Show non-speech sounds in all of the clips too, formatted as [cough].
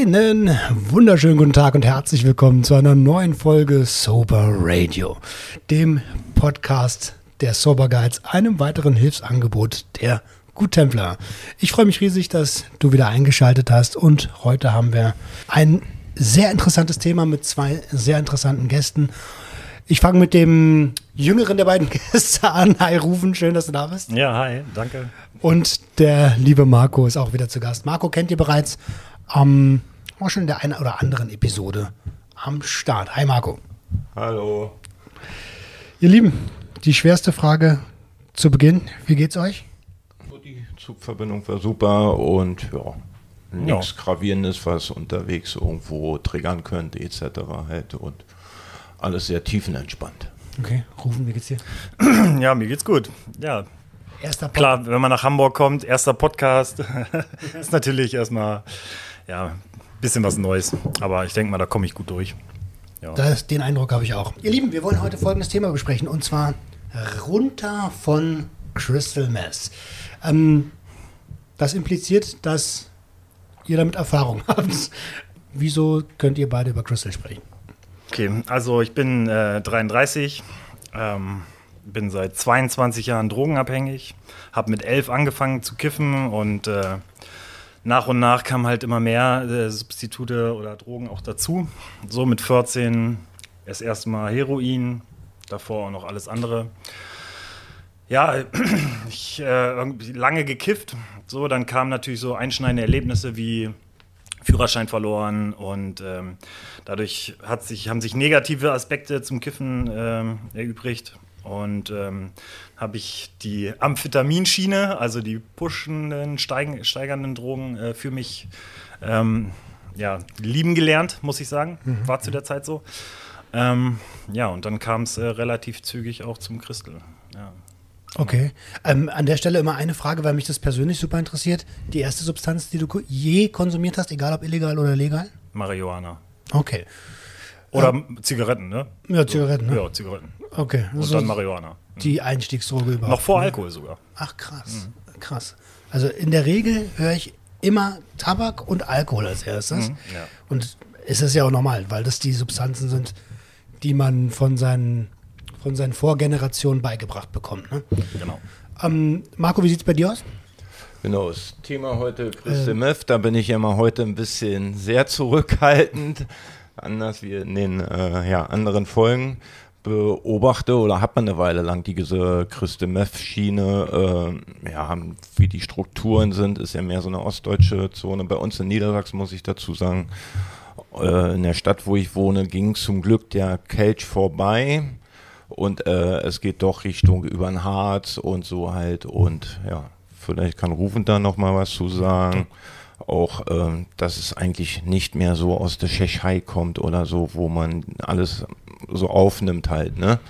Einen wunderschönen guten Tag und herzlich willkommen zu einer neuen Folge Sober Radio, dem Podcast der Sober Guides, einem weiteren Hilfsangebot der Guttempler. Ich freue mich riesig, dass du wieder eingeschaltet hast und heute haben wir ein sehr interessantes Thema mit zwei sehr interessanten Gästen. Ich fange mit dem jüngeren der beiden [laughs] Gäste an. Hi Rufen, schön, dass du da bist. Ja, hi, danke. Und der liebe Marco ist auch wieder zu Gast. Marco kennt ihr bereits am, war schon in der einen oder anderen Episode am Start. Hi Marco. Hallo. Ihr Lieben, die schwerste Frage zu Beginn. Wie geht's euch? Die Zugverbindung war super und ja, nichts Gravierendes, was unterwegs irgendwo triggern könnte, etc. Halt und alles sehr tiefenentspannt. Okay, rufen, wie geht's dir? [clears throat] Ja, mir geht's gut. Ja, Erster Pod klar, wenn man nach Hamburg kommt, erster Podcast, [laughs] ist natürlich erstmal, ja, ein bisschen was Neues. Aber ich denke mal, da komme ich gut durch. Ja. Das, den Eindruck habe ich auch. Ihr Lieben, wir wollen heute folgendes Thema besprechen und zwar runter von Crystal Mess. Ähm, das impliziert, dass ihr damit Erfahrung [laughs] habt. Wieso könnt ihr beide über Crystal sprechen? Okay, also ich bin äh, 33, ähm, bin seit 22 Jahren drogenabhängig, habe mit 11 angefangen zu kiffen und äh, nach und nach kamen halt immer mehr äh, Substitute oder Drogen auch dazu. So mit 14 das erste Mal Heroin, davor auch noch alles andere. Ja, [clears throat] ich äh, lange gekifft. So, dann kamen natürlich so einschneidende Erlebnisse wie Führerschein verloren und ähm, dadurch hat sich, haben sich negative Aspekte zum Kiffen ähm, erübrigt. Und ähm, habe ich die Amphitaminschiene, also die pushenden, steigen, steigernden Drogen äh, für mich ähm, ja, lieben gelernt, muss ich sagen. War zu der Zeit so. Ähm, ja, und dann kam es äh, relativ zügig auch zum Christel. Ja. Okay. Ähm, an der Stelle immer eine Frage, weil mich das persönlich super interessiert. Die erste Substanz, die du je konsumiert hast, egal ob illegal oder legal? Marihuana. Okay. Oder Zigaretten, ne? Ja, Zigaretten, ne? Ja, Zigaretten. Okay. Und So dann Marihuana. die Einstiegsdroge überhaupt. Noch vor ne? Alkohol sogar. Ach, krass. Krass. Also in der Regel höre ich immer Tabak und Alkohol als erstes. ja. Und es ist ja auch normal, weil das die Substanzen sind, die man von seinen, von seinen Vorgenerationen beigebracht bekommt. Ne? Genau. Ähm, Marco, wie sieht es bei dir aus? Genau, das Thema heute Crystal Meth, da bin ich ja mal heute ein bisschen sehr zurückhaltend, anders wie in den äh, ja, anderen Folgen beobachte oder hat man eine Weile lang diese Crystal Meth Schiene, äh, ja, wie die Strukturen sind, ist ja mehr so eine ostdeutsche Zone. Bei uns in Niedersachsen muss ich dazu sagen, äh, in der Stadt, wo ich wohne, ging zum Glück der Kelch vorbei und äh, es geht doch Richtung über den Harz und so halt und ja, vielleicht kann Rufen da noch mal was zu sagen. Auch, ähm, dass es eigentlich nicht mehr so aus der Tschechei kommt oder so, wo man alles so aufnimmt halt, ne?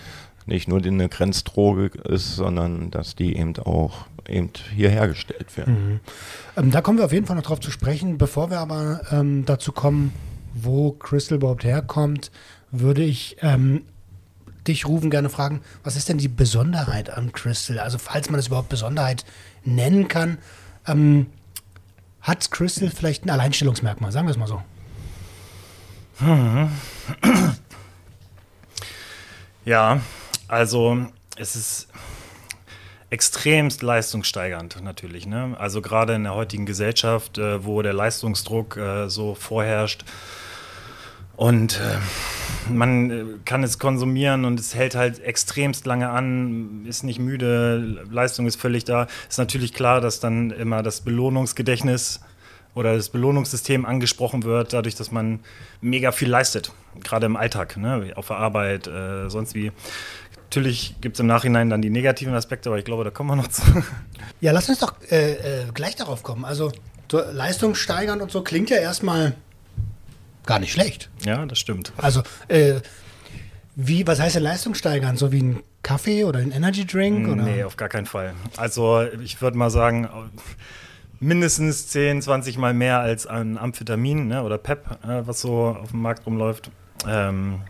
Nicht nur eine Grenzdroge ist, sondern dass die eben auch eben hier hergestellt werden. Ähm, da kommen wir auf jeden Fall noch drauf zu sprechen. Bevor wir aber ähm, dazu kommen, wo Crystal überhaupt herkommt, würde ich ähm, dich rufen gerne fragen, was ist denn die Besonderheit an Crystal? Also falls man es überhaupt Besonderheit nennen kann, ähm, hat Crystal vielleicht ein Alleinstellungsmerkmal, sagen wir es mal so. Ja, also es ist extremst leistungssteigernd natürlich. Ne? Also gerade in der heutigen Gesellschaft, äh, wo der Leistungsdruck äh, so vorherrscht und äh, man äh, kann es konsumieren und es hält halt extremst lange an, ist nicht müde, Leistung ist völlig da. Ist natürlich klar, dass dann immer das Belohnungsgedächtnis oder das Belohnungssystem angesprochen wird, dadurch, dass man mega viel leistet, gerade im Alltag, ne? auf der Arbeit, äh, sonst wie. Natürlich gibt es im Nachhinein dann die negativen Aspekte, aber ich glaube, da kommen wir noch zu. Ja, lass uns doch äh, äh, gleich darauf kommen. Also so Leistung steigern und so klingt ja erstmal gar nicht schlecht. ja, das stimmt. Also, äh, wie, was heißt denn Leistung steigern? So wie ein Kaffee oder ein Energy Drink? Oder? Nee, auf gar keinen Fall. Also ich würde mal sagen, mindestens 10, 20 Mal mehr als an Amphetamin ne, oder PEP, äh, was so auf dem Markt rumläuft. Ähm,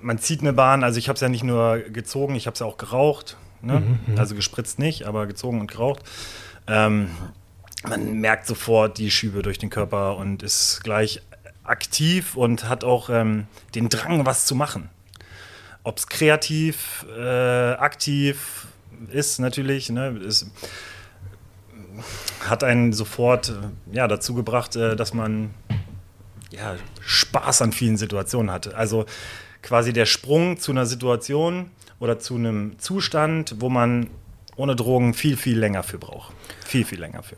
man zieht eine Bahn, also ich habe es ja nicht nur gezogen, ich habe es ja auch geraucht. Ne? Also gespritzt nicht, aber gezogen und geraucht. Ähm, man merkt sofort die Schübe durch den Körper und ist gleich aktiv und hat auch ähm, den Drang, was zu machen. Ob es kreativ, äh, aktiv ist, natürlich, ne, ist, hat einen sofort äh, ja, dazu gebracht, äh, dass man ja, Spaß an vielen Situationen hatte. Also quasi der Sprung zu einer Situation oder zu einem Zustand, wo man ohne Drogen viel, viel länger für braucht. Viel, viel länger für.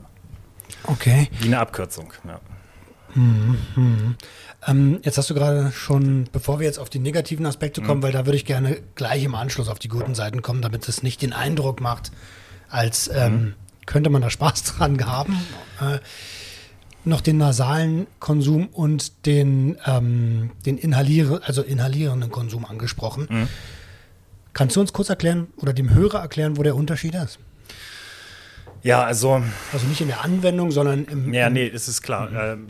Okay. Wie eine Abkürzung, ja. Mhm, mhm. Ähm, jetzt hast du gerade schon, bevor wir jetzt auf die negativen Aspekte kommen, mhm. weil da würde ich gerne gleich im Anschluss auf die guten Seiten kommen, damit es nicht den Eindruck macht, als ähm, mhm. könnte man da Spaß dran haben. Äh, noch den nasalen Konsum und den, ähm, den inhalier also inhalierenden Konsum angesprochen. Mhm. Kannst du uns kurz erklären oder dem Hörer erklären, wo der Unterschied ist? Ja, also. Also nicht in der Anwendung, sondern im. Ja, nee, es ist klar. Mhm. ähm,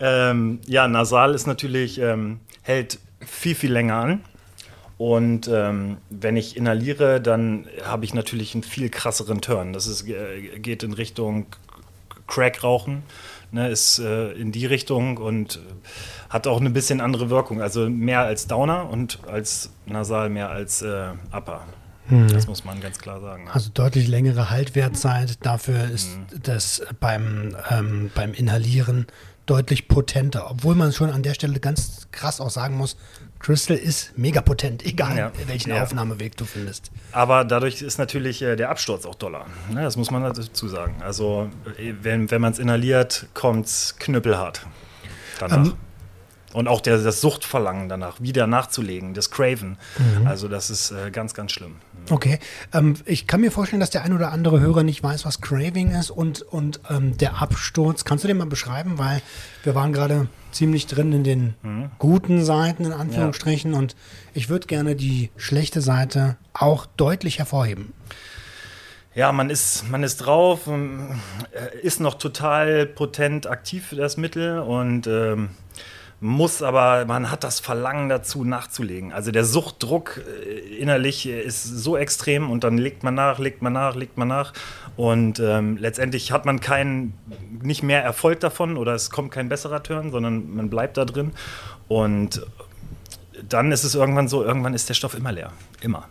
[laughs] ja, nasal ist natürlich, ähm, hält viel, viel länger an. Und ähm, wenn ich inhaliere, dann habe ich natürlich einen viel krasseren Turn. Das ist, äh, geht in Richtung Crack-Rauchen, ne, ist äh, in die Richtung und äh, hat auch eine bisschen andere Wirkung. Also mehr als Downer und als Nasal mehr als äh, Upper. Mhm. Das muss man ganz klar sagen. Also deutlich längere Haltwertzeit. Dafür ist mhm. das beim, ähm, beim Inhalieren deutlich potenter. Obwohl man schon an der Stelle ganz krass auch sagen muss, Crystal ist mega potent, egal ja. welchen ja. Aufnahmeweg du findest. Aber dadurch ist natürlich äh, der Absturz auch doller. Ne, das muss man dazu sagen. Also äh, wenn, wenn man es inhaliert, kommt es knüppelhart danach. Ähm, und auch der, das Suchtverlangen danach, wieder nachzulegen, das Craven. Mhm. Also das ist äh, ganz, ganz schlimm. Okay. Ähm, ich kann mir vorstellen, dass der ein oder andere Hörer nicht weiß, was Craving ist und, und ähm, der Absturz. Kannst du den mal beschreiben? Weil wir waren gerade ziemlich drin in den mhm. guten Seiten, in Anführungsstrichen. Ja. Und ich würde gerne die schlechte Seite auch deutlich hervorheben. Ja, man ist, man ist drauf, ähm, ist noch total potent aktiv für das Mittel und ähm, muss aber, man hat das Verlangen dazu nachzulegen. Also der Suchtdruck äh, innerlich ist so extrem und dann legt man nach, legt man nach, legt man nach und ähm, letztendlich hat man keinen, nicht mehr Erfolg davon oder es kommt kein besserer Turn, sondern man bleibt da drin und dann ist es irgendwann so, irgendwann ist der Stoff immer leer, immer.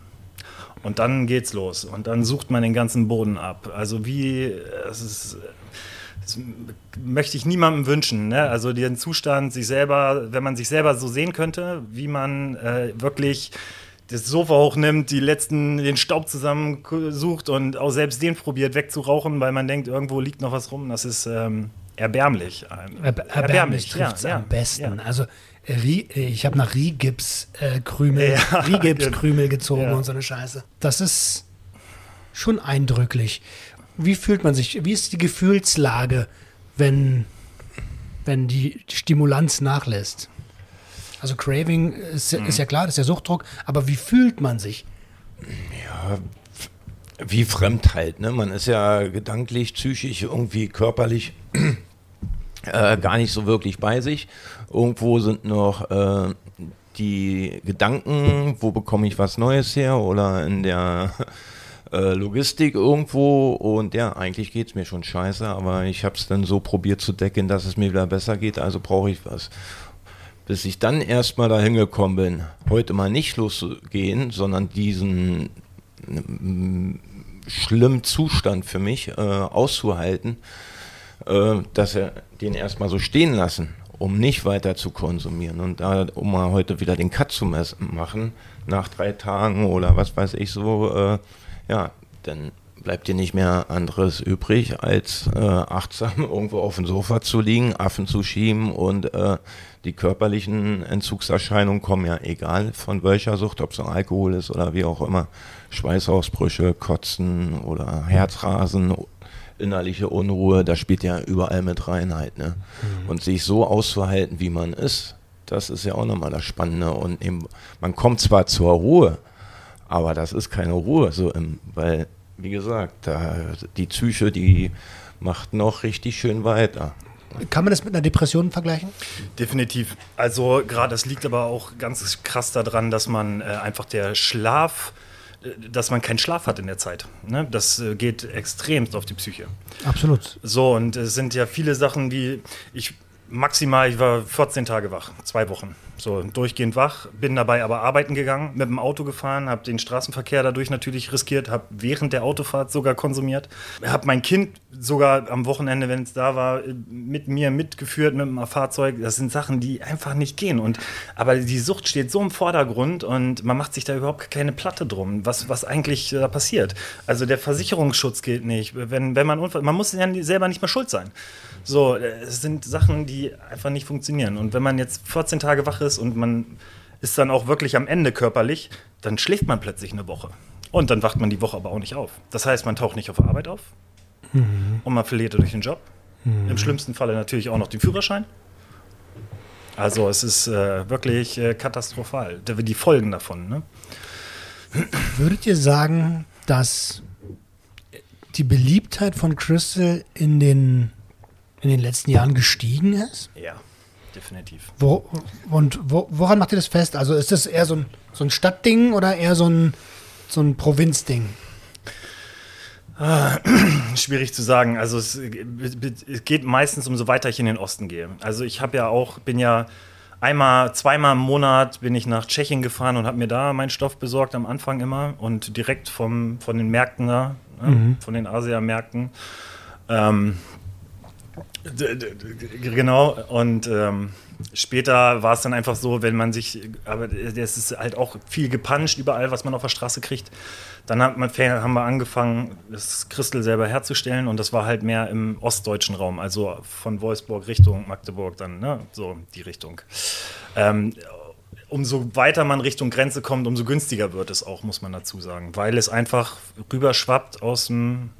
Und dann geht's los und dann sucht man den ganzen Boden ab. Also wie, es ist das möchte ich niemandem wünschen. Ne? Also den Zustand, sich selber, wenn man sich selber so sehen könnte, wie man äh, wirklich das Sofa hochnimmt, die letzten, den Staub zusammensucht und auch selbst den probiert wegzurauchen, weil man denkt, irgendwo liegt noch was rum. Das ist ähm, erbärmlich. Erb erbärmlich trifft es ja, am besten. Ja. Also ich habe nach Riehgips-Krümel äh, ja, [laughs] Riehgips gezogen ja. und so eine Scheiße. Das ist schon eindrücklich wie fühlt man sich? Wie ist die Gefühlslage, wenn, wenn die Stimulanz nachlässt? Also Craving ist, mhm. ist ja klar, das ist ja Suchtdruck, aber wie fühlt man sich? Ja, wie Fremdheit, ne? Man ist ja gedanklich, psychisch, irgendwie körperlich äh, gar nicht so wirklich bei sich. Irgendwo sind noch äh, die Gedanken, wo bekomme ich was Neues her oder in der äh, Logistik irgendwo und ja, eigentlich geht es mir schon scheiße, aber ich habe es dann so probiert zu decken, dass es mir wieder besser geht, also brauche ich was. Bis ich dann erstmal dahin gekommen bin, heute mal nicht loszugehen, sondern diesen mm, schlimmen Zustand für mich äh, auszuhalten, äh, dass er den erstmal so stehen lassen, um nicht weiter zu konsumieren. Und da, um mal heute wieder den Cut zu machen, nach drei Tagen oder was weiß ich so, äh, ja, dann bleibt dir nicht mehr anderes übrig, als äh, achtsam [laughs] irgendwo auf dem Sofa zu liegen, Affen zu schieben und äh, die körperlichen Entzugserscheinungen kommen ja egal von welcher Sucht, ob es Alkohol ist oder wie auch immer, Schweißausbrüche, Kotzen oder Herzrasen, innerliche Unruhe, das spielt ja überall mit rein halt. Ne? Mhm. Und sich so auszuhalten, wie man ist, das ist ja auch nochmal das Spannende. Und eben, man kommt zwar zur Ruhe, aber das ist keine Ruhe, so im, weil, wie gesagt, da, die Psyche, die macht noch richtig schön weiter. Kann man das mit einer Depression vergleichen? Definitiv. Also gerade, das liegt aber auch ganz krass daran, dass man äh, einfach der Schlaf dass man keinen Schlaf hat in der Zeit. Ne? Das äh, geht extremst auf die Psyche. Absolut. So, und es sind ja viele Sachen, wie ich maximal, ich war 14 Tage wach, zwei Wochen. So, durchgehend wach, bin dabei aber arbeiten gegangen, mit dem Auto gefahren, habe den Straßenverkehr dadurch natürlich riskiert, habe während der Autofahrt sogar konsumiert, habe mein Kind sogar am Wochenende, wenn es da war, mit mir mitgeführt mit dem Fahrzeug. Das sind Sachen, die einfach nicht gehen. Und, aber die Sucht steht so im Vordergrund und man macht sich da überhaupt keine Platte drum, was, was eigentlich da passiert. Also der Versicherungsschutz gilt nicht. Wenn, wenn man man muss ja selber nicht mehr schuld sein. So, es sind Sachen, die einfach nicht funktionieren. Und wenn man jetzt 14 Tage wach ist und man ist dann auch wirklich am Ende körperlich, dann schläft man plötzlich eine Woche. Und dann wacht man die Woche aber auch nicht auf. Das heißt, man taucht nicht auf Arbeit auf mhm. und man verliert durch den Job. Mhm. Im schlimmsten Falle natürlich auch noch den Führerschein. Also es ist äh, wirklich äh, katastrophal, die Folgen davon. Ne? Würdet ihr sagen, dass die Beliebtheit von Crystal in den in den letzten Jahren gestiegen ist? Ja, definitiv. Wo, und wo, woran macht ihr das fest? Also ist das eher so ein, so ein Stadtding oder eher so ein, so ein Provinzding? Ah, [clears throat] schwierig zu sagen. Also es, es, geht meistens umso weiter ich in den Osten gehe. Also ich habe ja auch, bin ja einmal, zweimal im Monat bin ich nach Tschechien gefahren und habe mir da meinen Stoff besorgt am Anfang immer und direkt vom, von den Märkten da, ne, mhm. von den Asia-Märkten. Ähm, Genau, und ähm, später war es dann einfach so, wenn man sich, aber es ist halt auch viel gepanscht überall, was man auf der Straße kriegt. Dann hat man, haben wir angefangen, das Christel selber herzustellen und das war halt mehr im ostdeutschen Raum, also von Wolfsburg Richtung Magdeburg dann, ne? so die Richtung. Ähm, umso weiter man Richtung Grenze kommt, umso günstiger wird es auch, muss man dazu sagen, weil es einfach rüberschwappt aus dem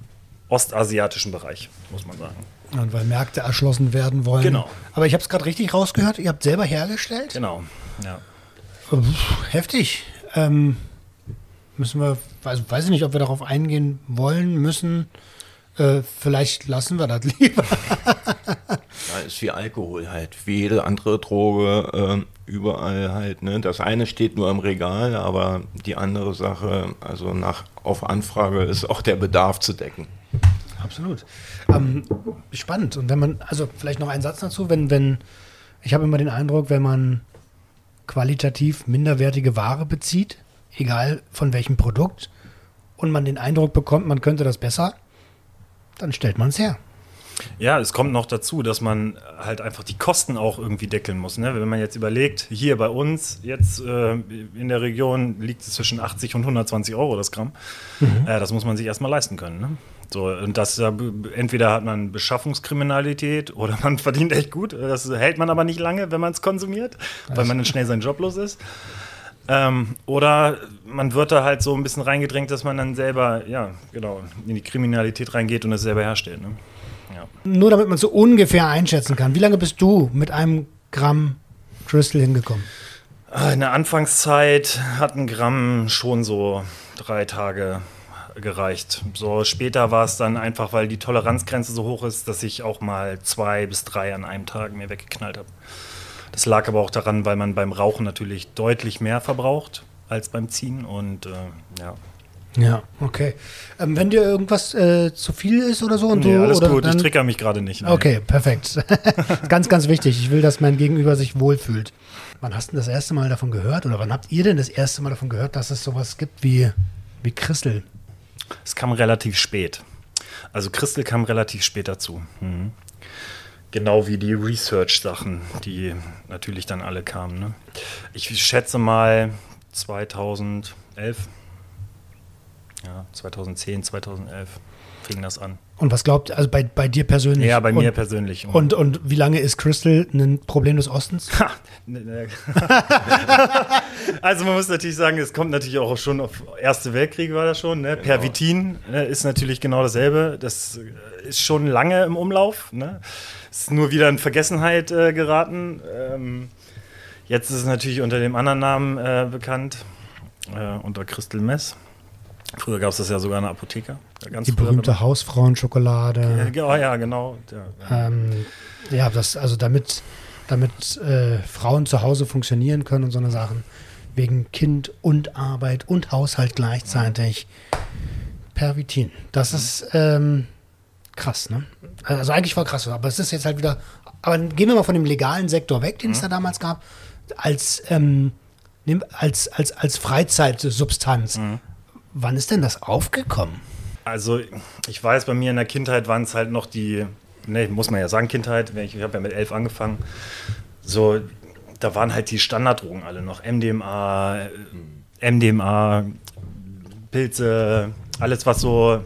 ostasiatischen Bereich, muss man sagen. Und weil Märkte erschlossen werden wollen. Genau. Aber ich habe es gerade richtig rausgehört, ihr habt selber hergestellt? Genau, ja. Heftig. Ähm, müssen wir, weiß, weiß ich nicht, ob wir darauf eingehen wollen, müssen. Äh, vielleicht lassen wir das [laughs] lieber. ja, ist wie Alkohol halt, wie jede andere Droge, äh, überall halt. Ne? Das eine steht nur im Regal, aber die andere Sache, also nach, auf Anfrage ist auch der Bedarf zu decken. Absolut. Ähm, spannend. Und wenn man, also vielleicht noch ein Satz dazu, wenn, wenn, ich habe immer den Eindruck, wenn man qualitativ minderwertige Ware bezieht, egal von welchem Produkt, und man den Eindruck bekommt, man könnte das besser, dann stellt man es her. Ja, es kommt noch dazu, dass man halt einfach die Kosten auch irgendwie deckeln muss. Ne? Wenn man jetzt überlegt, hier bei uns, jetzt äh, in der Region liegt es zwischen 80 und 120 Euro das Gramm. Mhm. Äh, das muss man sich erstmal leisten können. Ne? So, und das entweder hat man Beschaffungskriminalität oder [laughs] man verdient echt gut. Das hält man aber nicht lange, wenn man es konsumiert, weil man dann schnell seinen Job los ist. Ähm, oder man wird da halt so ein bisschen reingedrängt, dass man dann selber, ja, genau, in die Kriminalität reingeht und es selber herstellt. Ne? Ja. Nur damit man so ungefähr einschätzen kann. Wie lange bist du mit einem Gramm Crystal hingekommen? Ah, in der Anfangszeit hat ein Gramm schon so drei Tage gereicht. So später war es dann einfach, weil die Toleranzgrenze so hoch ist, dass ich auch mal zwei bis drei an einem Tag mir weggeknallt habe. Das lag aber auch daran, weil man beim Rauchen natürlich deutlich mehr verbraucht als beim Ziehen und äh, ja. Ja, okay. Ähm, wenn dir irgendwas äh, zu viel ist oder so und nee, du. alles oder gut, ich trigger mich gerade nicht. Nein. Okay, perfekt. [laughs] ganz, ganz wichtig. Ich will, dass mein Gegenüber sich wohlfühlt. Wann hast du das erste Mal davon gehört oder wann habt ihr denn das erste Mal davon gehört, dass es sowas gibt wie, wie Christel? Es kam relativ spät. Also Christel kam relativ spät dazu. Mhm. Genau wie die Research-Sachen, die natürlich dann alle kamen. Ne? Ich schätze mal 2011. Ja, 2010, 2011 fing das an. Und was glaubt, also bei, bei dir persönlich? Ja, bei und, mir persönlich. Und, und wie lange ist Crystal ein Problem des Ostens? Ne, ne. also man muss natürlich sagen, es kommt natürlich auch schon auf Erste Weltkrieg war das schon. Ne? Genau. Pervitin ne, ist natürlich genau dasselbe. Das äh, ist schon lange im Umlauf. Ne? Ist nur wieder in Vergessenheit äh, geraten. Ähm, jetzt ist es natürlich unter dem anderen Namen äh, bekannt, äh, unter Crystal Mess. Früher gab es das ja sogar in der Apotheke. die berühmte Hausfrauenschokolade. Ja, ja, genau. Ja, ähm, ja das, also damit, damit äh, Frauen zu Hause funktionieren können und so eine Sachen. wegen Kind und Arbeit und Haushalt gleichzeitig. Pervitin. Das Mhm. ist ähm, krass, ne? Also eigentlich voll krass, aber es ist jetzt halt wieder. Aber gehen wir mal von dem legalen Sektor weg, den es Mhm. da damals gab, als, ähm, als, als, als Freizeitsubstanz. Mhm. Wann ist denn das aufgekommen? Also ich weiß, bei mir in der Kindheit waren es halt noch die, ne, muss man ja sagen, Kindheit, ich, ich habe ja mit elf angefangen, so, da waren halt die Standarddrogen alle noch, MDMA, MDMA, Pilze, alles was so,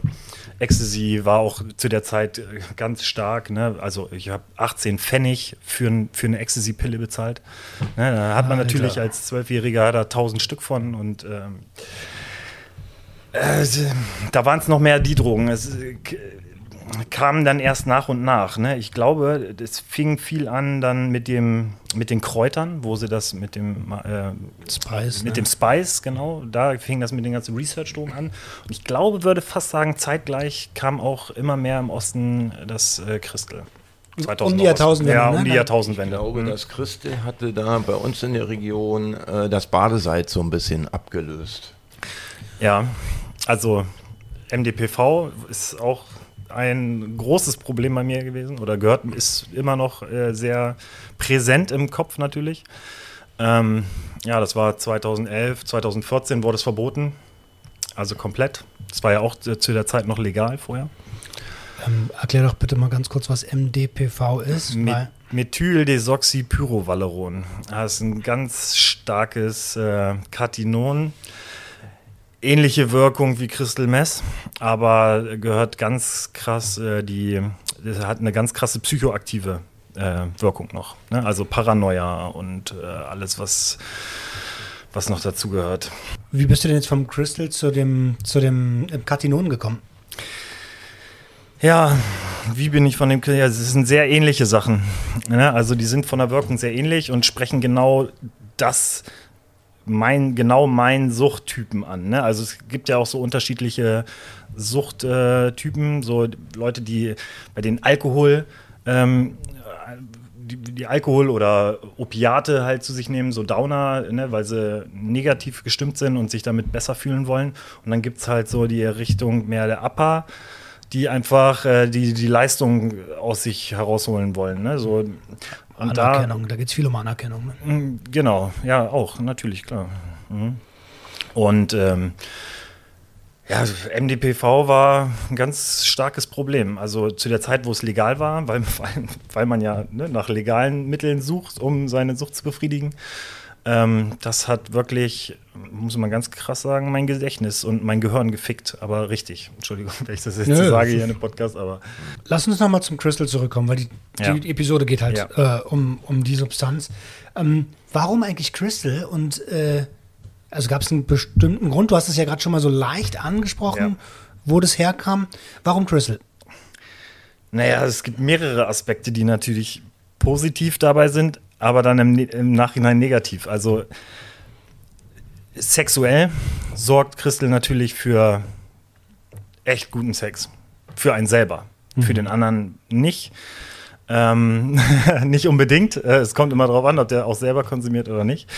Ecstasy war auch zu der Zeit äh, ganz stark, ne? also ich habe 18 Pfennig für, für eine Ecstasy-Pille bezahlt, ne? da hat man Alter. natürlich als Zwölfjähriger da 1000 Stück von und ähm, äh, da waren es noch mehr die Drogen. Es äh, k- kamen dann erst nach und nach. Ne? Ich glaube, es fing viel an dann mit dem mit den Kräutern, wo sie das mit dem äh, Spice. mit ne? dem Spice genau. Da fing das mit den ganzen Research-Drogen an. Und ich glaube, würde fast sagen, zeitgleich kam auch immer mehr im Osten das äh, Crystal. Um die Jahrtausendwende, Ja, ne? um die Dann- Ich Jahrtausendwende. glaube, Mhm. das Christel hatte da bei uns in der Region äh, das Badesalz so ein bisschen abgelöst. Ja, also MDPV ist auch ein großes Problem bei mir gewesen oder gehört, ist immer noch äh, sehr präsent im Kopf natürlich. Ähm, ja, das war 2011, 2014 wurde es verboten, also komplett. Das war ja auch zu zu der Zeit noch legal vorher. Ähm, erklär doch bitte mal ganz kurz, was MDPV ist. Me Methyldesoxypyrovaleron. Das ist ein ganz starkes äh, Katinon. Ähnliche Wirkung wie Crystal Meth, aber gehört ganz krass, äh, die, das hat eine ganz krasse psychoaktive äh, Wirkung noch. Ne? Also Paranoia und äh, alles, was, was noch dazu gehört. wie bist du denn jetzt vom Crystal zu dem, zu dem äh, Katinon gekommen? Ja, wie bin ich von dem? Ja, es sind sehr ähnliche Sachen. Ne? Also die sind von der Wirkung sehr ähnlich und sprechen genau das, mein, genau meinen Suchttypen an. Ne? Also es gibt ja auch so unterschiedliche Suchttypen, so Leute, die bei den Alkohol ähm, die, die Alkohol oder Opiate halt zu sich nehmen, so Downer, ne, weil sie negativ gestimmt sind und sich damit besser fühlen wollen. Und dann gibt es halt so die Richtung mehr der Upper, die einfach äh, die, die Leistung aus sich herausholen wollen. Ne? So, und da, Anerkennung, da, geht es viel um Anerkennung. Ne? Mm, Genau, ja, auch, natürlich, klar. Mhm. Und ähm, ja, MDPV war ein ganz starkes Problem. Also zu der Zeit, wo es legal war, weil, [laughs] weil, weil man ja ne, nach legalen Mitteln sucht, um seine Sucht zu befriedigen. Ähm, das hat wirklich, muss man ganz krass sagen, mein Gedächtnis und mein Gehirn gefickt. Aber richtig. Entschuldigung, [laughs] wenn ich das jetzt Nö. sage hier in dem Podcast, aber Lass uns nochmal zum Crystal zurückkommen, weil die, Ja. die Episode geht halt Ja. äh, um, um die Substanz. Ähm, warum eigentlich Crystal? Und äh, also gab es einen bestimmten Grund? Du hast es ja gerade schon mal so leicht angesprochen, Ja. wo das herkam. Warum Crystal? Naja, es gibt mehrere Aspekte, die natürlich positiv dabei sind, aber dann im, im Nachhinein negativ. Also sexuell sorgt Crystal natürlich für echt guten Sex. Für einen selber. Für den anderen nicht. Ähm, [laughs] nicht unbedingt. Äh, Es kommt immer darauf an, ob der auch selber konsumiert oder nicht.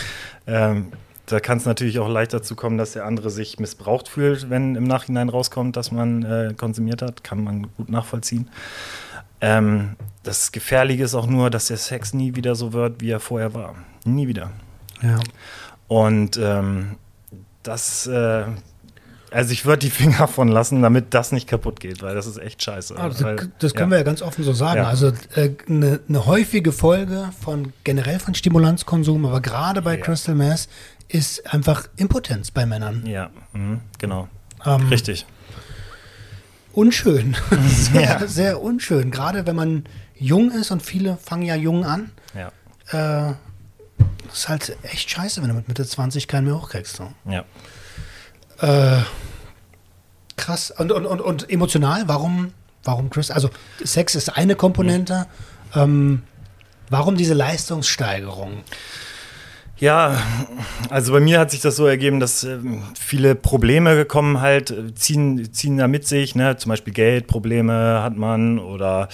Ähm, da kann es natürlich auch leicht dazu kommen, dass der andere sich missbraucht fühlt, wenn im Nachhinein rauskommt, dass man äh, konsumiert hat. Kann man gut nachvollziehen. Ähm, das Gefährliche ist auch nur, dass der Sex nie wieder so wird, wie er vorher war. Nie wieder. Ja. Und ähm, das, äh, also ich würde die Finger von lassen, damit das nicht kaputt geht, weil das ist echt scheiße. Das, weil, das können wir ja ganz offen so sagen. Ja. Also äh, eine eine häufige Folge von generell von Stimulanzkonsum, aber gerade bei Ja. Crystal Meth ist einfach Impotenz bei Männern. Ja, mhm, genau. Ähm, Richtig. Unschön. [laughs] sehr, Ja. sehr unschön. Gerade wenn man jung ist und viele fangen ja jung an. Ja. Äh, das ist halt echt scheiße, wenn du mit Mitte 20 keinen mehr hochkriegst. So. Ja. Äh, krass. Und, und, und, und emotional, warum, warum Chris? Also Sex ist eine Komponente. Ähm, warum diese Leistungssteigerung? Ja, also bei mir hat sich das so ergeben, dass ähm, viele Probleme gekommen halt, äh, ziehen, ziehen da mit sich, ne? zum Beispiel Geldprobleme hat man oder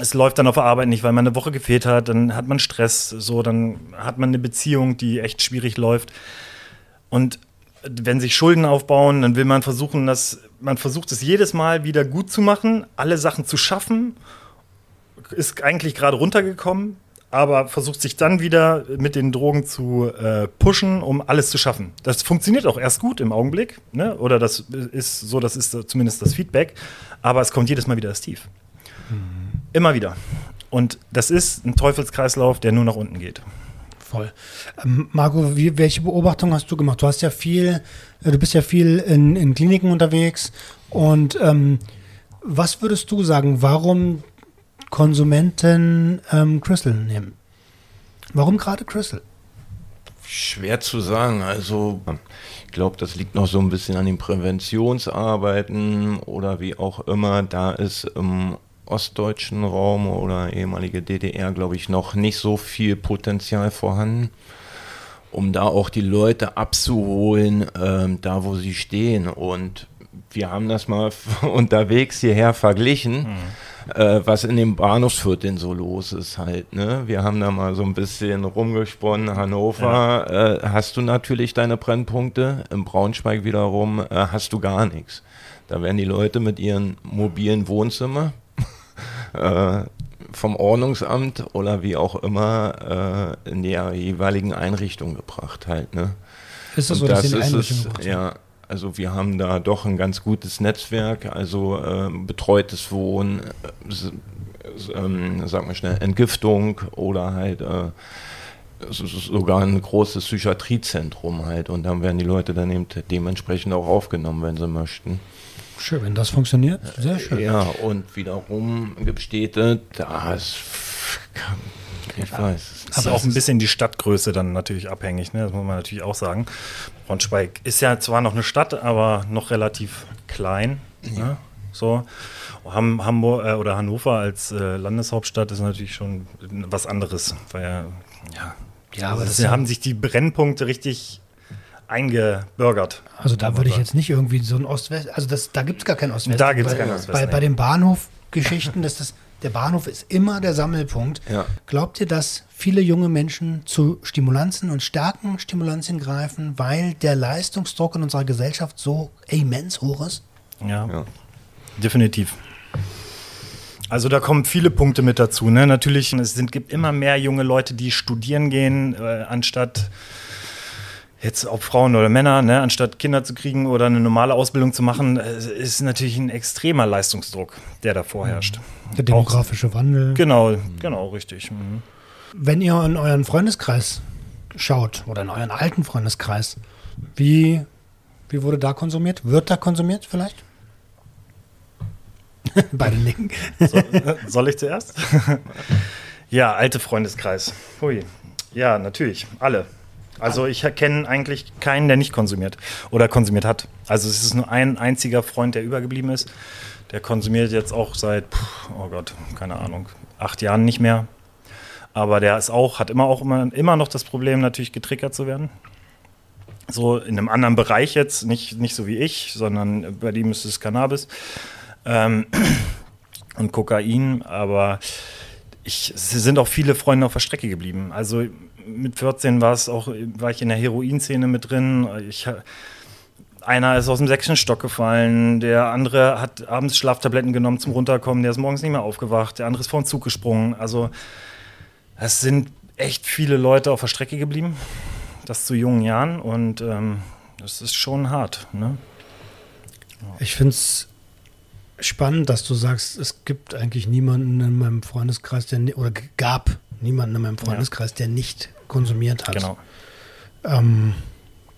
es läuft dann auf der Arbeit nicht, weil man eine Woche gefehlt hat, dann hat man Stress, so, dann hat man eine Beziehung, die echt schwierig läuft. Und wenn sich Schulden aufbauen, dann will man versuchen, dass man versucht es jedes Mal wieder gut zu machen, alle Sachen zu schaffen, ist eigentlich gerade runtergekommen, aber versucht sich dann wieder mit den Drogen zu äh, pushen, um alles zu schaffen. Das funktioniert auch erst gut im Augenblick, ne? oder das ist so, das ist zumindest das Feedback, aber es kommt jedes Mal wieder das Tief. Mhm. Immer wieder. Und das ist ein Teufelskreislauf, der nur nach unten geht. Voll. Ähm, Marco, wie, welche Beobachtung hast du gemacht? Du hast ja viel, äh, du bist ja viel in, in Kliniken unterwegs und ähm, was würdest du sagen, warum Konsumenten ähm, Crystal nehmen? Warum gerade Crystal? Schwer zu sagen. Also ich glaube, das liegt noch so ein bisschen an den Präventionsarbeiten oder wie auch immer. Da ist im ostdeutschen Raum oder ehemalige DDR, glaube ich, noch nicht so viel Potenzial vorhanden, um da auch die Leute abzuholen, ähm, da wo sie stehen. Und wir haben das mal [laughs] unterwegs hierher verglichen. Mhm äh, was in dem Bahnhofsvierteln so los ist halt. Ne? Wir haben da mal so ein bisschen rumgesponnen. Hannover ja. äh, hast du natürlich deine Brennpunkte, im Braunschweig wiederum äh, hast du gar nichts. Da werden die Leute mit ihren mobilen Wohnzimmer äh, vom Ordnungsamt oder wie auch immer äh, in die jeweiligen Einrichtungen gebracht halt. Ne? Ist das so, das ist es, ja, also wir haben da doch ein ganz gutes Netzwerk, also äh, betreutes Wohnen, äh, äh, sag mal schnell, Entgiftung oder halt äh, sogar ein großes Psychiatriezentrum halt und dann werden die Leute dann eben dementsprechend auch aufgenommen, wenn sie möchten. Schön, wenn das funktioniert, sehr schön. Ja, und wiederum gibt Städte, da ist ich weiß. Das ist auch ein bisschen die Stadtgröße dann natürlich abhängig, ne? das muss man natürlich auch sagen. Braunschweig ist ja zwar noch eine Stadt, aber noch relativ klein. Ja. Ne? So. Hamburg äh, oder Hannover als äh, Landeshauptstadt ist natürlich schon was anderes, weil ja, ja, ja aber das haben sich die Brennpunkte richtig eingebürgert. Also da würde ich jetzt nicht irgendwie so ein Ost-West, also das, da gibt es gar kein Ost-West. Da gibt es kein Ost-West. Bei, bei den Bahnhofgeschichten, dass das der Bahnhof ist immer der Sammelpunkt. Ja. Glaubt ihr, dass viele junge Menschen zu Stimulanzen und starken Stimulanzien greifen, weil der Leistungsdruck in unserer Gesellschaft so immens hoch ist? Ja, ja. definitiv. Also da kommen viele Punkte mit dazu. Ne? Natürlich, es sind, gibt immer mehr junge Leute, die studieren gehen, äh, anstatt jetzt ob Frauen oder Männer, ne, anstatt Kinder zu kriegen oder eine normale Ausbildung zu machen, äh, ist natürlich ein extremer Leistungsdruck, der da vorherrscht. Der demografische Wandel. Genau, genau, richtig. Mhm. Wenn ihr in euren Freundeskreis schaut oder in euren alten Freundeskreis, wie, wie wurde da konsumiert? Wird da konsumiert vielleicht? [laughs] Beide nicken. So, äh, soll ich zuerst? [laughs] ja, alte Freundeskreis. Hui. Ja, natürlich, alle. Also ich kenne eigentlich keinen, der nicht konsumiert oder konsumiert hat. Also es ist nur ein einziger Freund, der übergeblieben ist. Der konsumiert jetzt auch seit, oh Gott, keine Ahnung, acht Jahren nicht mehr. Aber der ist auch, hat immer auch immer, immer noch das Problem, natürlich getriggert zu werden. So in einem anderen Bereich jetzt, nicht, nicht so wie ich, sondern bei ihm ist es Cannabis ähm, [clears throat] und Kokain. Aber ich, es sind auch viele Freunde auf der Strecke geblieben. Also mit 14 war es auch, war ich in der Heroinszene mit drin. Ich, einer ist aus dem sechsten Stock gefallen, der andere hat abends Schlaftabletten genommen zum Runterkommen, der ist morgens nicht mehr aufgewacht, der andere ist vor den Zug gesprungen. Also es sind echt viele Leute auf der Strecke geblieben, das zu jungen Jahren und ähm, das ist schon hart. Ne? Ich finde es spannend, dass du sagst, es gibt eigentlich niemanden in meinem Freundeskreis, der oder gab niemanden in meinem Freundeskreis, ja. der nicht konsumiert hat. Genau. Ähm,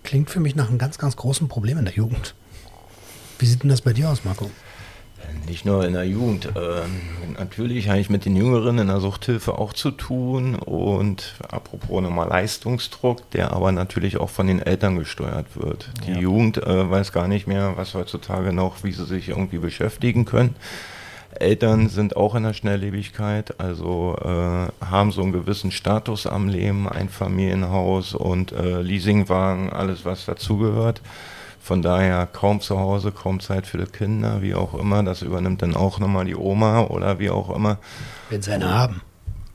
klingt für mich nach einem ganz, ganz großen Problem in der Jugend. Wie sieht denn das bei dir aus, Marco? Nicht nur in der Jugend. Ähm, natürlich habe ich mit den Jüngeren in der Suchthilfe auch zu tun. Und apropos nochmal Leistungsdruck, der aber natürlich auch von den Eltern gesteuert wird. Die ja. Jugend äh, weiß gar nicht mehr, was heutzutage noch, wie sie sich irgendwie beschäftigen können. Eltern sind auch in der Schnelllebigkeit, also äh, haben so einen gewissen Status am Leben, ein Familienhaus und äh, Leasingwagen, alles was dazugehört. Von daher kaum zu Hause, kaum Zeit für die Kinder, wie auch immer. Das übernimmt dann auch nochmal die Oma oder wie auch immer. Wenn sie eine haben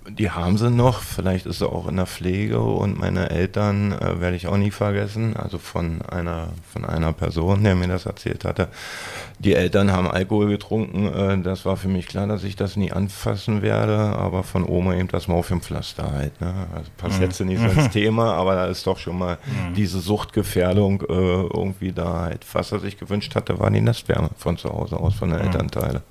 die haben sie noch. Vielleicht ist sie auch in der Pflege und meine Eltern äh, werde ich auch nie vergessen. Also von einer, von einer Person, der mir das erzählt hatte. Die Eltern haben Alkohol getrunken. Äh, das war für mich klar, dass ich das nie anfassen werde. Aber von Oma eben das Morphiumpflaster halt. Ne? Also passt mhm. jetzt nicht so ins [laughs] Thema, aber da ist doch schon mal mhm. diese Suchtgefährdung äh, irgendwie da halt. Was er sich gewünscht hatte, war die Nestwärme von zu Hause aus, von den mhm. Elternteile.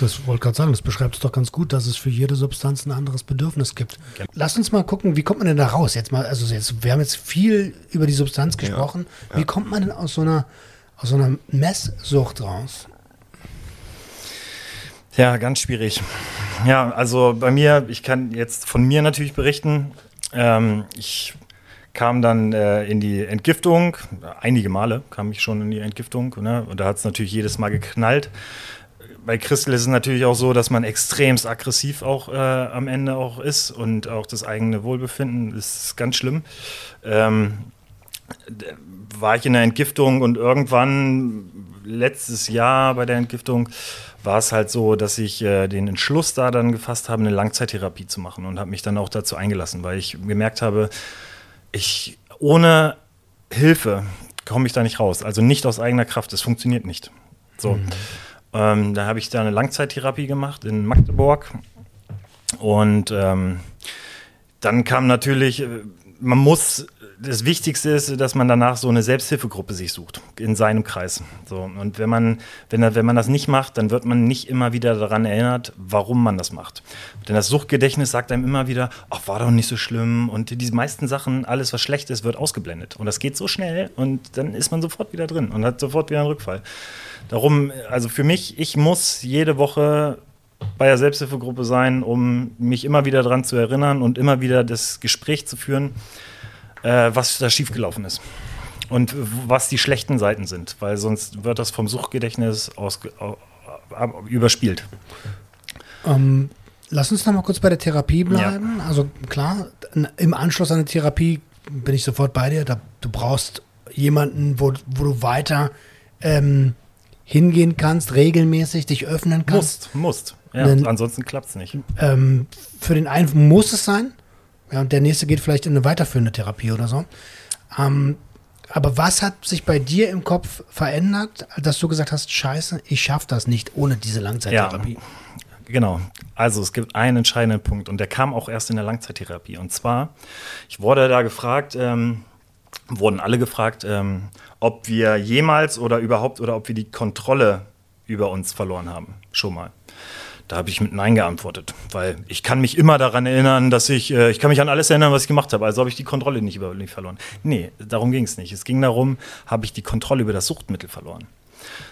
Das wollte ich gerade sagen, das beschreibt es doch ganz gut, dass es für jede Substanz ein anderes Bedürfnis gibt. Ja. Lass uns mal gucken, wie kommt man denn da raus? Jetzt mal, also jetzt, wir haben jetzt viel über die Substanz gesprochen. Ja. Ja. Wie kommt man denn aus so einer, aus so einer Messsucht raus? Ja, ganz schwierig. Ja, also bei mir, ich kann jetzt von mir natürlich berichten. Ähm, ich kam dann äh, in die Entgiftung. Einige Male kam ich schon in die Entgiftung. Ne? Und da hat es natürlich jedes Mal geknallt bei Christel ist es natürlich auch so, dass man extremst aggressiv auch äh, am Ende auch ist und auch das eigene Wohlbefinden ist ganz schlimm. Ähm, war ich in der Entgiftung und irgendwann letztes Jahr bei der Entgiftung war es halt so, dass ich äh, den Entschluss da dann gefasst habe, eine Langzeittherapie zu machen und habe mich dann auch dazu eingelassen, weil ich gemerkt habe, ich ohne Hilfe komme ich da nicht raus, also nicht aus eigener Kraft, es funktioniert nicht. So. Mhm. Ähm, da habe ich da eine Langzeittherapie gemacht in Magdeburg. Und ähm, dann kam natürlich, äh, man muss, das Wichtigste ist, dass man danach so eine Selbsthilfegruppe sich sucht, in seinem Kreis. So, und wenn man, wenn, wenn man das nicht macht, dann wird man nicht immer wieder daran erinnert, warum man das macht. Denn das Suchtgedächtnis sagt einem immer wieder, ach, war doch nicht so schlimm. Und die meisten Sachen, alles was schlecht ist, wird ausgeblendet. Und das geht so schnell und dann ist man sofort wieder drin und hat sofort wieder einen Rückfall. Darum, also für mich, ich muss jede Woche bei der Selbsthilfegruppe sein, um mich immer wieder daran zu erinnern und immer wieder das Gespräch zu führen, äh, was da schiefgelaufen ist und was die schlechten Seiten sind, weil sonst wird das vom Suchtgedächtnis aus, äh, überspielt. Ähm, lass uns noch mal kurz bei der Therapie bleiben. Ja. Also klar, im Anschluss an die Therapie bin ich sofort bei dir. Da, du brauchst jemanden, wo, wo du weiter ähm, hingehen kannst, regelmäßig dich öffnen kannst. Musst, musst. Ja, Denn, ansonsten klappt es nicht. Ähm, für den einen muss es sein. Ja, und der nächste geht vielleicht in eine weiterführende Therapie oder so. Ähm, aber was hat sich bei dir im Kopf verändert, dass du gesagt hast, scheiße, ich schaffe das nicht ohne diese Langzeittherapie? Ja, genau. Also es gibt einen entscheidenden Punkt und der kam auch erst in der Langzeittherapie. Und zwar, ich wurde da gefragt, ähm, wurden alle gefragt, ähm, ob wir jemals oder überhaupt oder ob wir die Kontrolle über uns verloren haben. Schon mal. Da habe ich mit Nein geantwortet, weil ich kann mich immer daran erinnern, dass ich, äh, ich kann mich an alles erinnern, was ich gemacht habe. Also habe ich die Kontrolle nicht über mich verloren. Nee, darum ging es nicht. Es ging darum, habe ich die Kontrolle über das Suchtmittel verloren.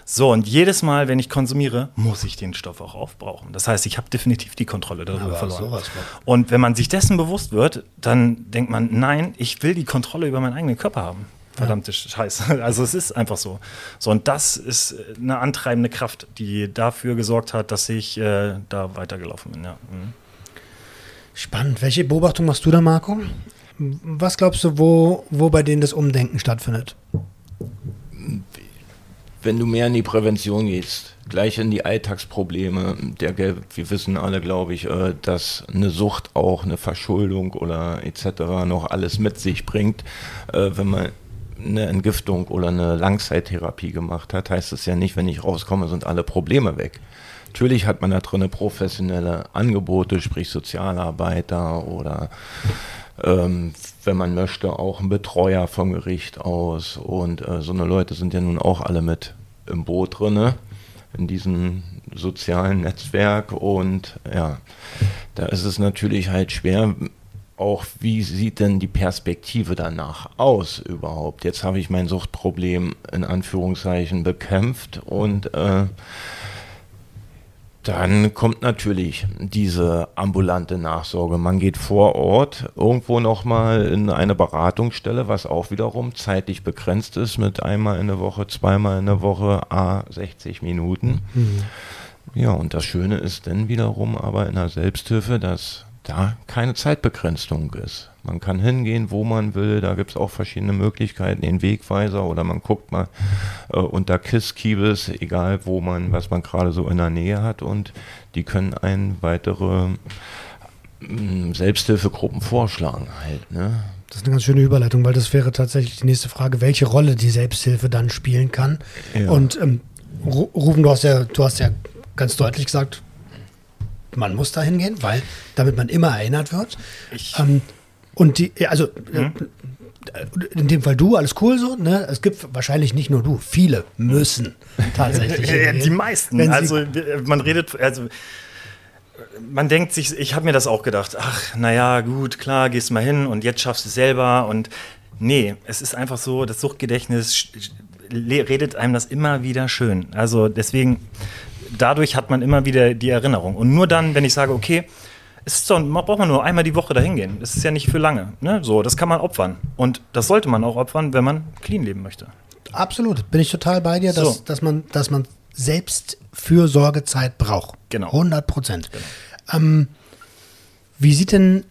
So, und jedes Mal, wenn ich konsumiere, muss ich den Stoff auch aufbrauchen. Das heißt, ich habe definitiv die Kontrolle darüber Aber verloren. Und wenn man sich dessen bewusst wird, dann denkt man, nein, ich will die Kontrolle über meinen eigenen Körper haben. Verdammte ja. Scheiße. [laughs] Also es ist einfach so. So, und das ist eine antreibende Kraft, die dafür gesorgt hat, dass ich äh, da weitergelaufen bin. Ja. Mhm. Spannend. Welche Beobachtung machst du da, Marco? Was glaubst du, wo, wo bei denen das Umdenken stattfindet? Wenn du mehr in die Prävention gehst, gleich in die Alltagsprobleme, der, wir wissen alle, glaube ich, äh, dass eine Sucht auch eine Verschuldung oder etc. noch alles mit sich bringt. Äh, wenn man eine Entgiftung oder eine Langzeittherapie gemacht hat, heißt es ja nicht, wenn ich rauskomme, sind alle Probleme weg. Natürlich hat man da drin professionelle Angebote, sprich Sozialarbeiter oder ähm, wenn man möchte, auch ein Betreuer vom Gericht aus. Und äh, so eine Leute sind ja nun auch alle mit im Boot drin, in diesem sozialen Netzwerk. Und ja, da ist es natürlich halt schwer, auch, wie sieht denn die Perspektive danach aus überhaupt? Jetzt habe ich mein Suchtproblem in Anführungszeichen bekämpft und äh, dann kommt natürlich diese ambulante Nachsorge. Man geht vor Ort irgendwo nochmal in eine Beratungsstelle, was auch wiederum zeitlich begrenzt ist mit einmal in der Woche, zweimal in der Woche, a 60 Minuten. Mhm. Ja, und das Schöne ist dann wiederum aber in der Selbsthilfe, dass da keine Zeitbegrenzung ist. Man kann hingehen, wo man will. Da gibt es auch verschiedene Möglichkeiten, den Wegweiser oder man guckt mal äh, unter KISS-Kiebes, egal wo man, was man gerade so in der Nähe hat und die können einen weitere mm, Selbsthilfegruppen vorschlagen halt. Ne? Das ist eine ganz schöne Überleitung, weil das wäre tatsächlich die nächste Frage, welche Rolle die Selbsthilfe dann spielen kann. Ja. Und ähm, Ru- Ruben, du hast ja, du hast ja ganz deutlich gesagt, man muss da hingehen, weil damit man immer erinnert wird. Ähm, und die, also äh, in dem Fall du, alles cool so, ne? Es gibt wahrscheinlich nicht nur du, viele müssen tatsächlich. [laughs] Hingehen. die meisten. Also wir- man redet, also man denkt sich, ich habe mir das auch gedacht, ach, naja, gut, klar, gehst mal hin und jetzt schaffst du es selber. Und nee, es ist einfach so, das Suchtgedächtnis redet einem das immer wieder schön. Also deswegen, dadurch hat man immer wieder die Erinnerung. Und nur dann, wenn ich sage, okay, es man braucht man nur einmal die Woche dahin gehen. Das ist ja nicht für lange. Ne? So, das kann man opfern. Und das sollte man auch opfern, wenn man clean leben möchte. Absolut, bin ich total bei dir, dass, So. dass man, dass man selbst Fürsorgezeit braucht. Genau. 100 Prozent. Ähm, wie sieht denn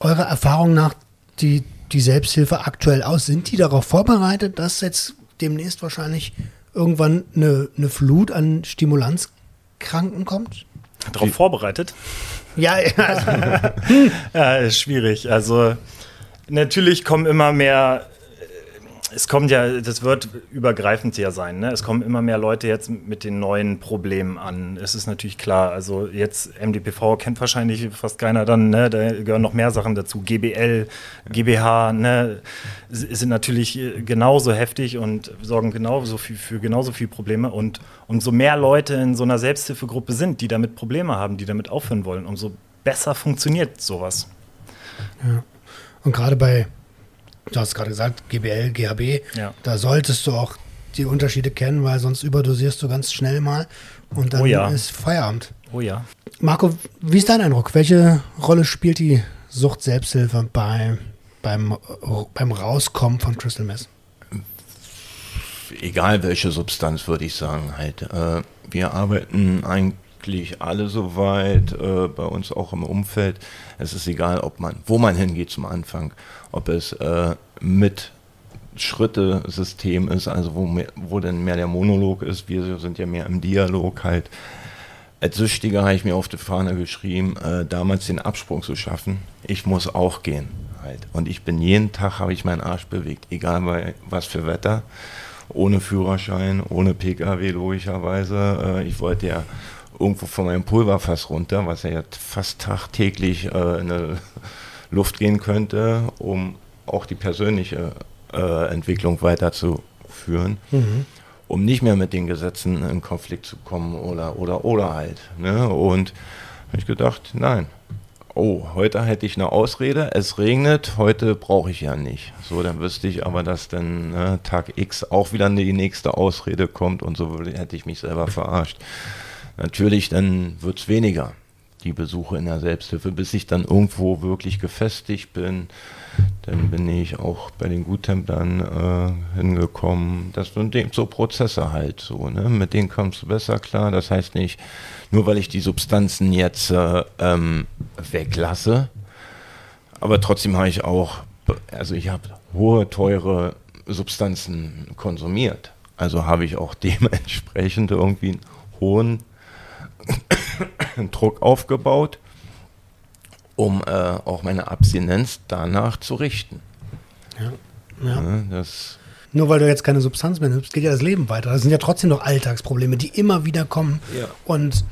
eurer Erfahrung nach die, die Selbsthilfe aktuell aus? Sind die darauf vorbereitet, dass jetzt demnächst wahrscheinlich irgendwann eine, eine Flut an Stimulanzkranken kommt? Darauf vorbereitet. Ja, ja, [laughs] Ja, ist schwierig. Also natürlich kommen immer mehr, es kommt ja, das wird übergreifend ja sein, ne? Es kommen immer mehr Leute jetzt mit den neuen Problemen an. Es ist natürlich klar, also jetzt MDPV kennt wahrscheinlich fast keiner dann, ne? Da gehören noch mehr Sachen dazu. GBL, GBH, ne? Sind natürlich äh, genauso heftig und sorgen genauso viel, für genauso viele Probleme. Und umso mehr Leute in so einer Selbsthilfegruppe sind, die damit Probleme haben, die damit aufhören wollen, umso besser funktioniert sowas. und gerade bei, du hast gerade gesagt, GBL, GHB, Ja. da solltest du auch die Unterschiede kennen, weil sonst überdosierst du ganz schnell mal und dann Oh ja. ist Feierabend. Oh ja. Marco, wie ist dein Eindruck? Welche Rolle spielt die Sucht-Selbsthilfe bei, beim, beim Rauskommen von Crystal Meth? egal welche Substanz, würde ich sagen, halt. Äh, wir arbeiten eigentlich alle soweit, äh, bei uns auch im Umfeld. Es ist egal, ob man, wo man hingeht zum Anfang, ob es äh, mit Schritte-System ist, also wo, mehr, wo denn mehr der Monolog ist. Wir sind ja mehr im Dialog halt. Als Süchtiger habe ich mir auf die Fahne geschrieben, äh, damals den Absprung zu schaffen. Ich muss auch gehen. Halt. Und ich bin jeden Tag, habe ich meinen Arsch bewegt, egal bei was für Wetter, ohne Führerschein, ohne Pkw logischerweise. Äh, ich wollte ja irgendwo von meinem Pulverfass runter, was ja jetzt fast tagtäglich äh, in die Luft gehen könnte, um auch die persönliche äh, Entwicklung weiterzuführen um nicht mehr mit den Gesetzen in Konflikt zu kommen oder oder oder halt. Ne? Und habe ich gedacht, nein. Oh, heute hätte ich eine Ausrede, es regnet, heute brauche ich ja nicht. So, dann wüsste ich aber, dass dann ne, Tag X auch wieder die nächste Ausrede kommt und so hätte ich mich selber verarscht. Natürlich, dann wird es weniger, die Besuche in der Selbsthilfe, bis ich dann irgendwo wirklich gefestigt bin. Dann bin ich auch bei den Guttemplern äh, hingekommen. Das sind so Prozesse halt so. Ne? Mit denen kommst du besser klar. Das heißt nicht, nur weil ich die Substanzen jetzt äh, ähm, weglasse, aber trotzdem habe ich auch, also ich habe hohe, teure Substanzen konsumiert. Also habe ich auch [laughs] dementsprechend irgendwie einen hohen [coughs] Druck aufgebaut, um äh, auch meine Abstinenz danach zu richten. Ja. Ne, Das, Nur weil du jetzt keine Substanz mehr nimmst, geht ja das Leben weiter. Das sind ja trotzdem noch Alltagsprobleme, die immer wieder kommen. Ja. Und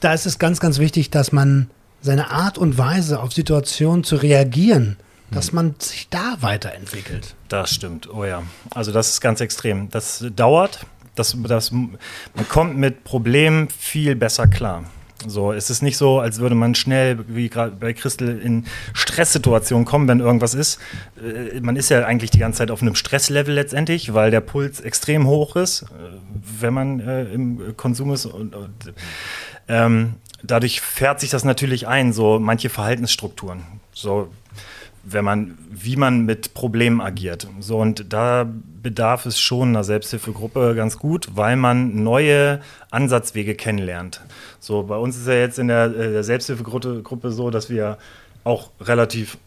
da ist es ganz, ganz wichtig, dass man seine Art und Weise auf Situationen zu reagieren, dass man sich da weiterentwickelt. Das stimmt, oh ja. Also das ist ganz extrem. Das dauert. Das, das, man kommt mit Problemen viel besser klar. So, es ist nicht so, als würde man schnell, wie gerade bei Christel, in Stresssituationen kommen, wenn irgendwas ist. Äh, Man ist ja eigentlich die ganze Zeit auf einem Stresslevel letztendlich, weil der Puls extrem hoch ist, äh, wenn man äh, im Konsum ist. Und, und, ähm, dadurch fährt sich das natürlich ein, so manche Verhaltensstrukturen. So, wenn man, wie man mit Problemen agiert. So, und da bedarf es schon einer Selbsthilfegruppe ganz gut, weil man neue Ansatzwege kennenlernt. So, bei uns ist ja jetzt in der, äh, der Selbsthilfegruppe Gruppe so, dass wir auch relativ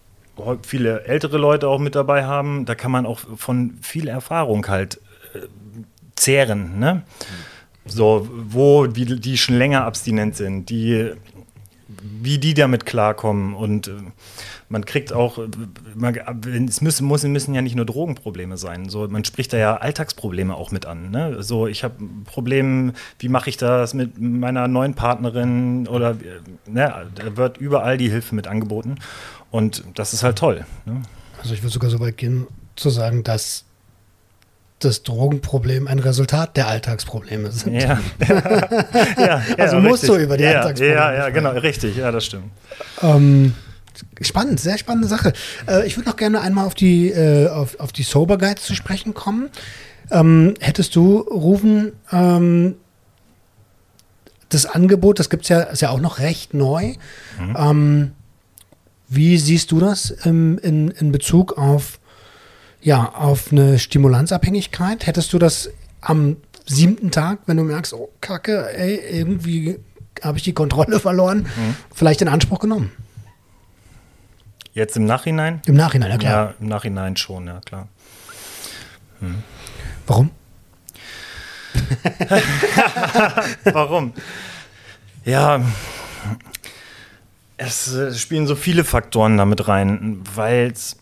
viele ältere Leute auch mit dabei haben, da kann man auch von viel Erfahrung halt äh, zehren. Ne? So, wo die, die schon länger abstinent sind, die, wie die damit klarkommen und äh, man kriegt auch, man, es müssen, muss, müssen ja nicht nur Drogenprobleme sein. So, man spricht da ja Alltagsprobleme auch mit an. Ne? So, ich habe ein Problem, wie mache ich das mit meiner neuen Partnerin oder ne, da wird überall die Hilfe mit angeboten. Und das ist halt toll. Ne? Also ich würde sogar so weit gehen, zu sagen, dass das Drogenproblem ein Resultat der Alltagsprobleme sind. Ja. [laughs] ja, also ja, musst richtig. du über die ja, Alltagsprobleme Ja, ja, genau, richtig, ja, das stimmt. Ähm, spannend, sehr spannende Sache. Äh, ich würde noch gerne einmal auf die, äh, auf, auf die Sober Guides zu sprechen kommen. Ähm, hättest du, Rufen, ähm, das Angebot, das gibt es ja, ist ja auch noch recht neu. Ähm, wie siehst du das im, in, in Bezug auf, ja, auf eine Stimulanzabhängigkeit? Hättest du das am siebten Tag, wenn du merkst, oh Kacke, ey, irgendwie habe ich die Kontrolle verloren, vielleicht in Anspruch genommen? Jetzt im Nachhinein? Im Nachhinein, ja klar. Ja, im Nachhinein schon, ja klar. Warum? [laughs] Warum? Ja, es äh, spielen so viele Faktoren damit rein, weil es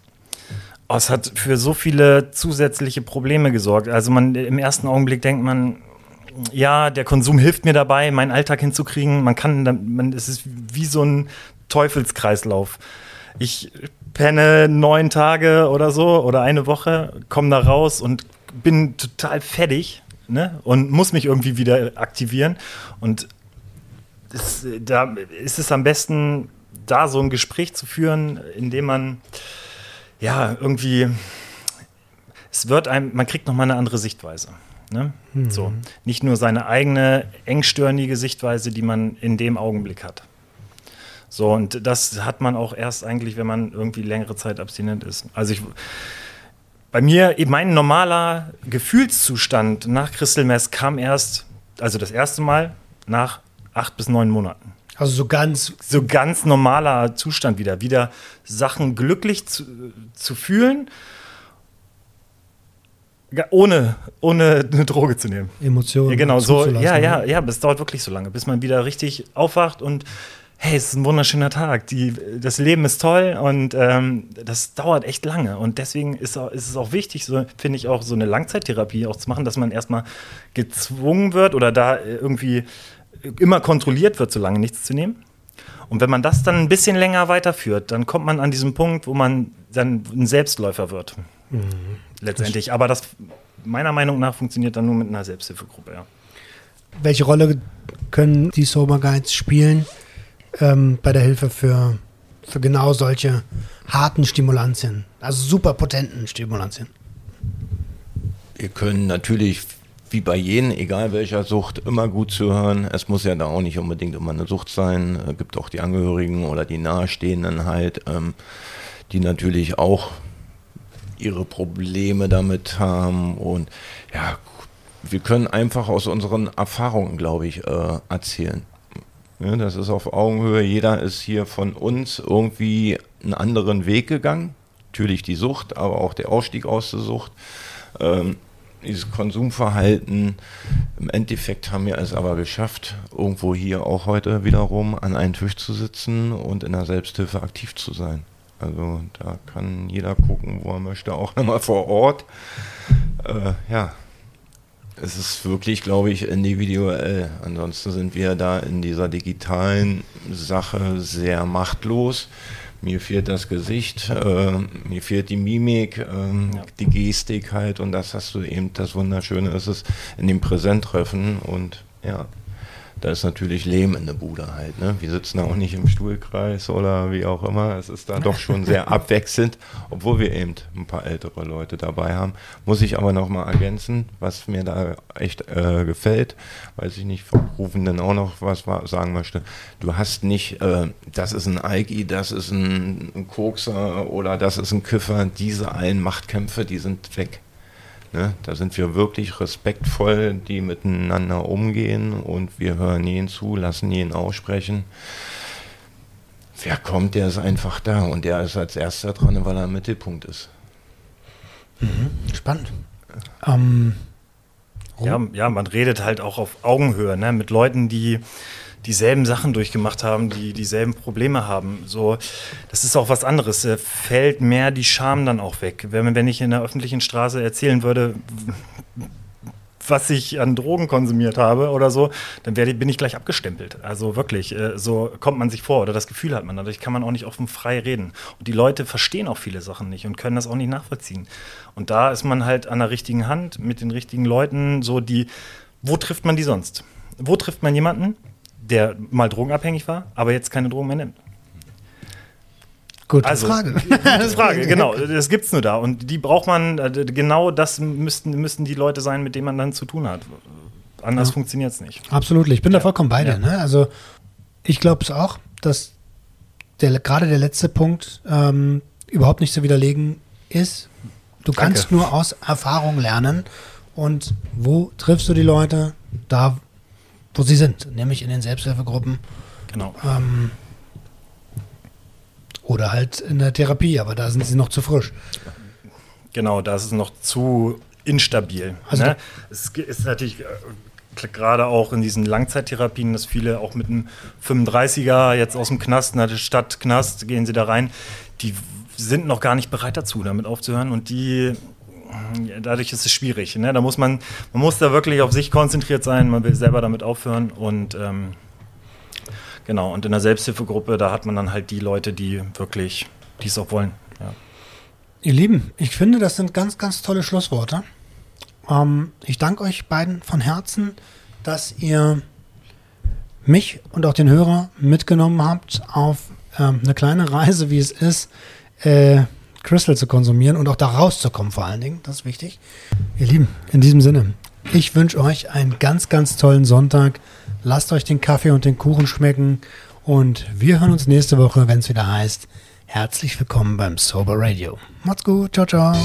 oh, es hat für so viele zusätzliche Probleme gesorgt. Also man im ersten Augenblick denkt man, ja, der Konsum hilft mir dabei, meinen Alltag hinzukriegen. Man kann, man, es ist wie so ein Teufelskreislauf. Ich penne neun Tage oder so oder eine Woche, komme da raus und bin total fertig ne? und muss mich irgendwie wieder aktivieren. Und das, da ist es am besten, da so ein Gespräch zu führen, indem man ja irgendwie es wird einem, man kriegt nochmal eine andere Sichtweise. Ne? So. Nicht nur seine eigene engstirnige Sichtweise, die man in dem Augenblick hat. So, und das hat man auch erst eigentlich, wenn man irgendwie längere Zeit abstinent ist. Also ich, bei mir, eben mein normaler Gefühlszustand nach Crystal Mess kam erst, also das erste Mal nach acht bis neun Monaten Also so ganz, so ganz normaler Zustand wieder. Wieder Sachen glücklich zu, zu fühlen, ohne, ohne eine Droge zu nehmen. Emotionen. Ja, genau, so, ja, ne? ja, ja, aber es dauert wirklich so lange, bis man wieder richtig aufwacht und hey, es ist ein wunderschöner Tag, die, das Leben ist toll und ähm, das dauert echt lange. Und deswegen ist, ist es auch wichtig, so, finde ich, auch so eine Langzeittherapie auch zu machen, dass man erstmal gezwungen wird oder da irgendwie immer kontrolliert wird, so lange nichts zu nehmen. Und wenn man das dann ein bisschen länger weiterführt, dann kommt man an diesen Punkt, wo man dann ein Selbstläufer wird. Letztendlich. Aber das meiner Meinung nach funktioniert dann nur mit einer Selbsthilfegruppe, ja. Welche Rolle können die Sober Guides spielen ähm, bei der Hilfe für, für genau solche harten Stimulantien? Also super potenten Stimulantien. Wir können natürlich, wie bei jedem, egal welcher Sucht, immer gut zuhören. Es muss ja da auch nicht unbedingt immer eine Sucht sein. Es gibt auch die Angehörigen oder die Nahestehenden halt, ähm, die natürlich auch ihre Probleme damit haben. Und ja, wir können einfach aus unseren Erfahrungen, glaube ich, äh, erzählen. Ja, das ist auf Augenhöhe. Jeder ist hier von uns irgendwie einen anderen Weg gegangen. Natürlich die Sucht, aber auch der Ausstieg aus der Sucht. Ähm, dieses Konsumverhalten. Im Endeffekt haben wir es aber geschafft, irgendwo hier auch heute wiederum an einen Tisch zu sitzen und in der Selbsthilfe aktiv zu sein. Also da kann jeder gucken, wo er möchte, auch nochmal vor Ort. Äh, ja, es ist wirklich, glaube ich, individuell. Ansonsten sind wir da in dieser digitalen Sache sehr machtlos. Mir fehlt das Gesicht, äh, mir fehlt die Mimik, ähm, Ja. die Gestik halt. Und das hast du eben, das Wunderschöne ist es in dem Präsenttreffen und ja, da ist natürlich Leben in der Bude halt. Ne? Wir sitzen da auch nicht im Stuhlkreis oder wie auch immer. Es ist da doch schon sehr [laughs] abwechselnd, obwohl wir eben ein paar ältere Leute dabei haben. Muss ich aber nochmal ergänzen, was mir da echt äh, gefällt, weiß ich nicht, vom Rufenden auch noch was wa- sagen möchte. Du hast nicht, äh, das ist ein Alki, das ist ein, ein Kokser oder das ist ein Kiffer. Diese allen Machtkämpfe, die sind weg. Ne? Da sind wir wirklich respektvoll, die miteinander umgehen und wir hören jeden zu, lassen jeden aussprechen. wer kommt, der ist einfach da und der ist als erster dran, weil er im Mittelpunkt ist. Mhm. Spannend. Ähm, ja, ja, man redet halt auch auf Augenhöhe ne? mit Leuten, die dieselben Sachen durchgemacht haben, die dieselben Probleme haben. So, das ist auch was anderes. Da fällt mehr die Scham dann auch weg. Wenn, wenn ich in der öffentlichen Straße erzählen würde, was ich an Drogen konsumiert habe oder so, dann werde, bin ich gleich abgestempelt. Also wirklich, äh, so kommt man sich vor oder das Gefühl hat man. Dadurch kann man auch nicht offen frei reden. Und die Leute verstehen auch viele Sachen nicht und können das auch nicht nachvollziehen. Und da ist man halt an der richtigen Hand mit den richtigen Leuten, so die, wo trifft man die sonst? Wo trifft man jemanden, der mal drogenabhängig war, aber jetzt keine Drogen mehr nimmt? Gute Also, Frage. [laughs] Gute Frage, genau. Das gibt es nur da. Und die braucht man, äh, genau das müssten, müssten die Leute sein, mit denen man dann zu tun hat. Anders Ja. funktioniert es nicht. Absolut, ich bin da Ja. vollkommen bei dir. Ja. Ne? Also ich glaube es auch, dass der, gerade der letzte Punkt ähm, überhaupt nicht zu widerlegen ist. Du kannst Danke. nur aus Erfahrung lernen. Und wo triffst du die Leute? Da, wo sie sind, nämlich in den Selbsthilfegruppen Genau. ähm, oder halt in der Therapie, aber da sind sie noch zu frisch. Genau, das ist noch zu instabil. Also ne? Es ist natürlich äh, gerade auch in diesen Langzeittherapien, dass viele auch mit einem 35er jetzt aus dem Knast, in der Stadt Knast, gehen sie da rein, die sind noch gar nicht bereit dazu, damit aufzuhören und die dadurch ist es schwierig. Ne? Da muss man, man muss da wirklich auf sich konzentriert sein, man will selber damit aufhören und ähm, genau, und in der Selbsthilfegruppe, da hat man dann halt die Leute, die wirklich dies auch wollen. Ja. Ihr Lieben, ich finde, das sind ganz, ganz tolle Schlussworte. Ähm, ich danke euch beiden von Herzen, dass ihr mich und auch den Hörer mitgenommen habt auf ähm, eine kleine Reise, wie es ist, äh, Crystal zu konsumieren und auch da rauszukommen vor allen Dingen. Das ist wichtig. Ihr Lieben, in diesem Sinne, ich wünsche euch einen ganz, ganz tollen Sonntag. Lasst euch den Kaffee und den Kuchen schmecken und wir hören uns nächste Woche, wenn es wieder heißt, herzlich willkommen beim Sober Radio. Macht's gut, ciao, ciao.